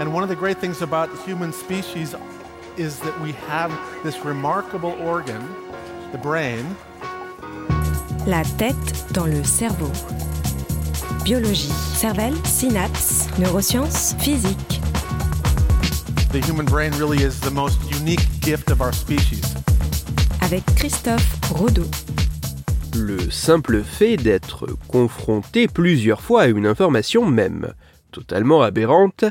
And one of the great things about the human species is that we have this remarkable organ, the brain. La tête dans le cerveau. Biologie, cervelle, synapses, neurosciences, physique. The human brain really is the most unique gift of our species. Avec Christophe Rodeau. Le simple fait d'être confronté plusieurs fois à une information même totalement aberrante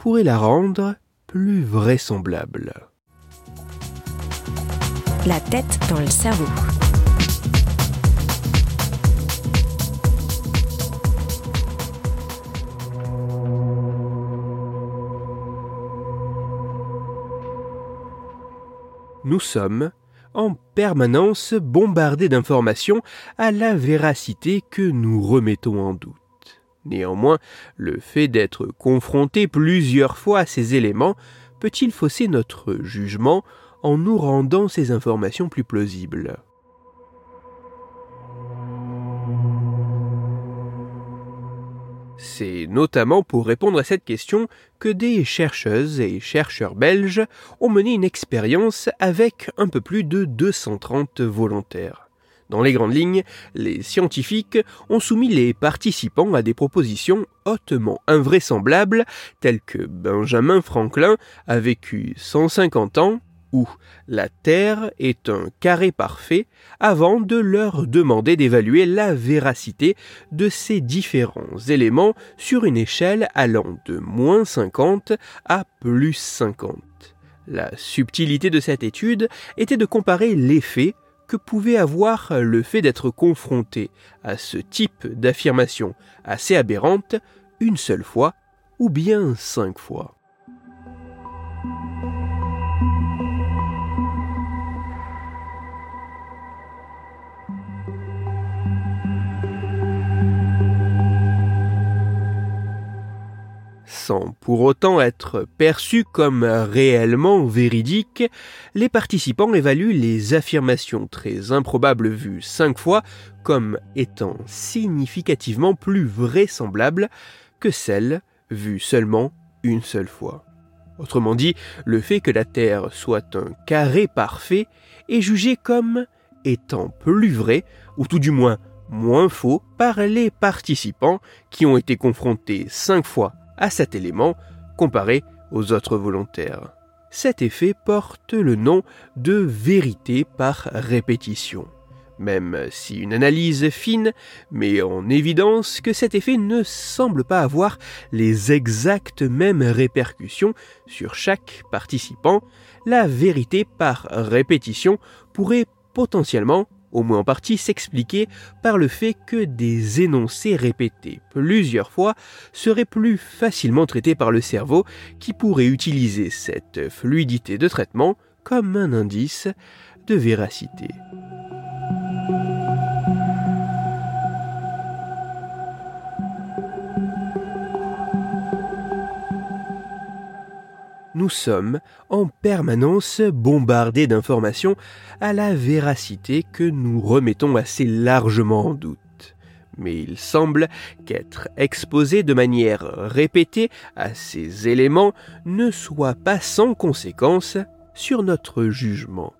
pourrait la rendre plus vraisemblable. La tête dans le cerveau. Nous sommes en permanence bombardés d'informations à la véracité que nous remettons en doute. Néanmoins, le fait d'être confronté plusieurs fois à ces éléments peut-il fausser notre jugement en nous rendant ces informations plus plausibles? C'est notamment pour répondre à cette question que des chercheuses et chercheurs belges ont mené une expérience avec un peu plus de 230 volontaires. Dans les grandes lignes, les scientifiques ont soumis les participants à des propositions hautement invraisemblables telles que Benjamin Franklin a vécu 150 ans ou la Terre est un carré parfait avant de leur demander d'évaluer la véracité de ces différents éléments sur une échelle allant de moins 50 à plus 50. La subtilité de cette étude était de comparer l'effet que pouvait avoir le fait d'être confronté à ce type d'affirmation assez aberrante une seule fois ou bien cinq fois. Pour autant être perçus comme réellement véridiques, les participants évaluent les affirmations très improbables vues cinq fois comme étant significativement plus vraisemblables que celles vues seulement une seule fois. Autrement dit, le fait que la Terre soit un carré parfait est jugé comme étant plus vrai, ou tout du moins moins faux, par les participants qui ont été confrontés cinq fois à cet élément comparé aux autres volontaires. Cet effet porte le nom de vérité par répétition. Même si une analyse fine met en évidence que cet effet ne semble pas avoir les exactes mêmes répercussions sur chaque participant, la vérité par répétition pourrait potentiellement au moins en partie s'expliquer par le fait que des énoncés répétés plusieurs fois seraient plus facilement traités par le cerveau qui pourrait utiliser cette fluidité de traitement comme un indice de véracité. Nous sommes en permanence bombardés d'informations à la véracité que nous remettons assez largement en doute. Mais il semble qu'être exposé de manière répétée à ces éléments ne soit pas sans conséquence sur notre jugement.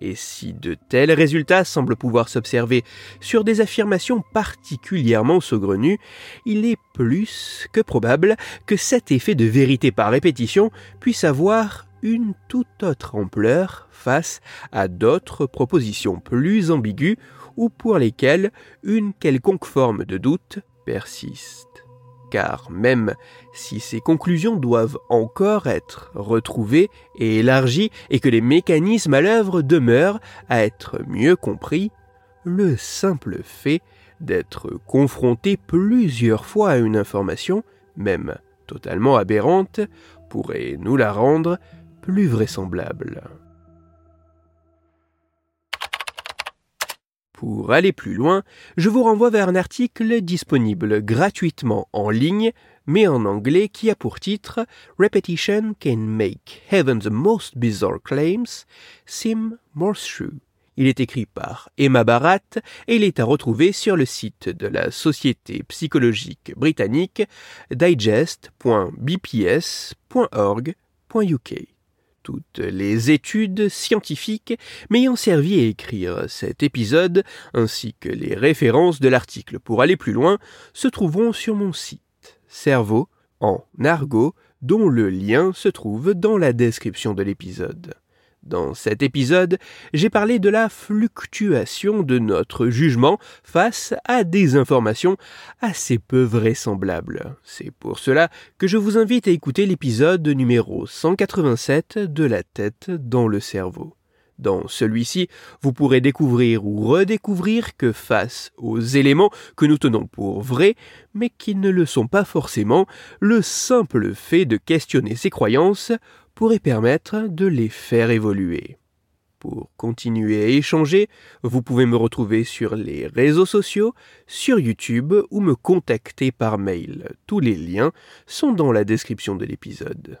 Et si de tels résultats semblent pouvoir s'observer sur des affirmations particulièrement saugrenues, il est plus que probable que cet effet de vérité par répétition puisse avoir une toute autre ampleur face à d'autres propositions plus ambiguës ou pour lesquelles une quelconque forme de doute persiste car même si ces conclusions doivent encore être retrouvées et élargies et que les mécanismes à l'œuvre demeurent à être mieux compris, le simple fait d'être confronté plusieurs fois à une information, même totalement aberrante, pourrait nous la rendre plus vraisemblable. Pour aller plus loin, je vous renvoie vers un article disponible gratuitement en ligne, mais en anglais, qui a pour titre Repetition can make heaven the most bizarre claims seem more true. Il est écrit par Emma Barat et il est à retrouver sur le site de la Société psychologique britannique digest.bps.org.uk. Toutes les études scientifiques m'ayant servi à écrire cet épisode, ainsi que les références de l'article pour aller plus loin, se trouveront sur mon site Cerveau en argot, dont le lien se trouve dans la description de l'épisode. Dans cet épisode, j'ai parlé de la fluctuation de notre jugement face à des informations assez peu vraisemblables. C'est pour cela que je vous invite à écouter l'épisode numéro 187 de La tête dans le cerveau. Dans celui-ci, vous pourrez découvrir ou redécouvrir que face aux éléments que nous tenons pour vrais, mais qui ne le sont pas forcément, le simple fait de questionner ses croyances pourrait permettre de les faire évoluer. Pour continuer à échanger, vous pouvez me retrouver sur les réseaux sociaux, sur YouTube ou me contacter par mail. Tous les liens sont dans la description de l'épisode.